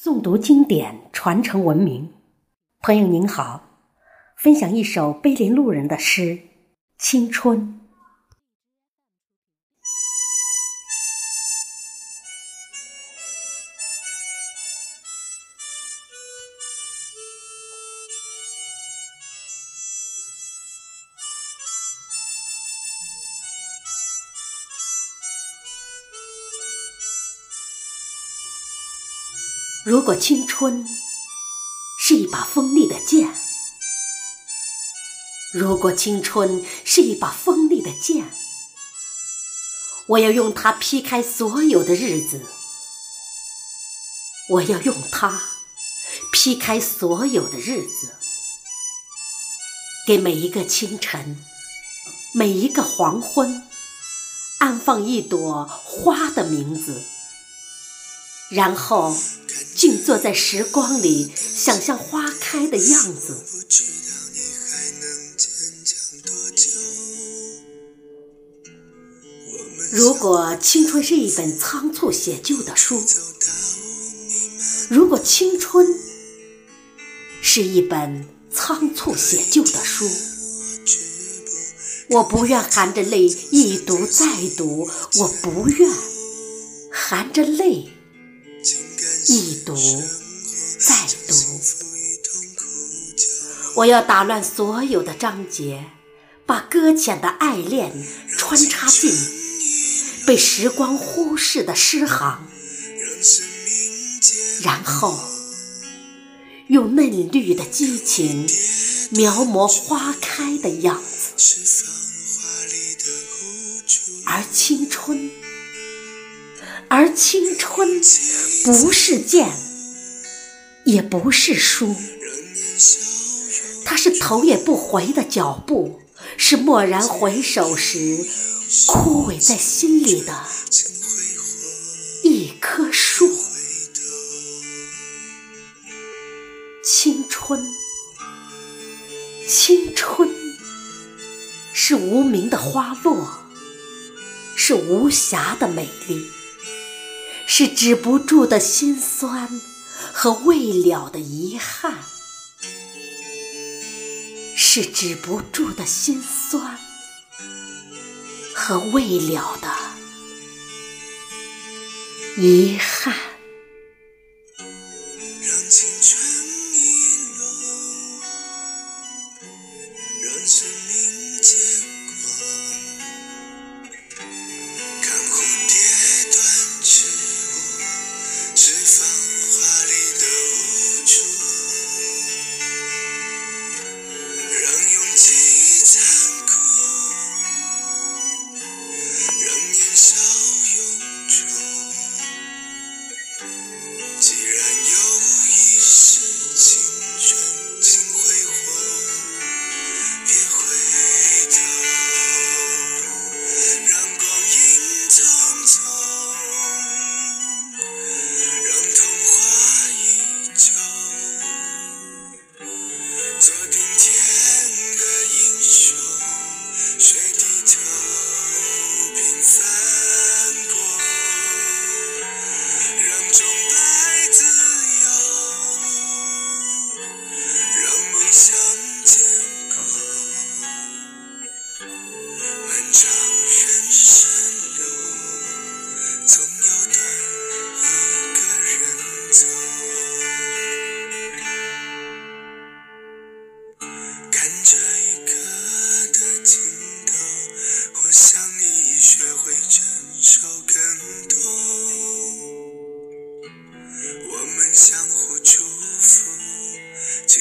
诵读经典，传承文明。朋友您好，分享一首碑林路人的诗《青春》。如果青春是一把锋利的剑，如果青春是一把锋利的剑，我要用它劈开所有的日子，我要用它劈开所有的日子，给每一个清晨，每一个黄昏，安放一朵花的名字，然后。静坐在时光里，想象花开的样子。如果青春是一本仓促写就的书，如果青春是一本仓促写就的书，我不愿含着泪一读再读，我不愿含着泪。一读再读，我要打乱所有的章节，把搁浅的爱恋穿插进被时光忽视的诗行，然后用嫩绿的激情描摹花开的样子，而青春。而青春不是剑，也不是书，它是头也不回的脚步，是蓦然回首时枯萎在心里的一棵树。青春，青春是无名的花落，是无暇的美丽。是止不住的心酸和未了的遗憾，是止不住的心酸和未了的遗憾。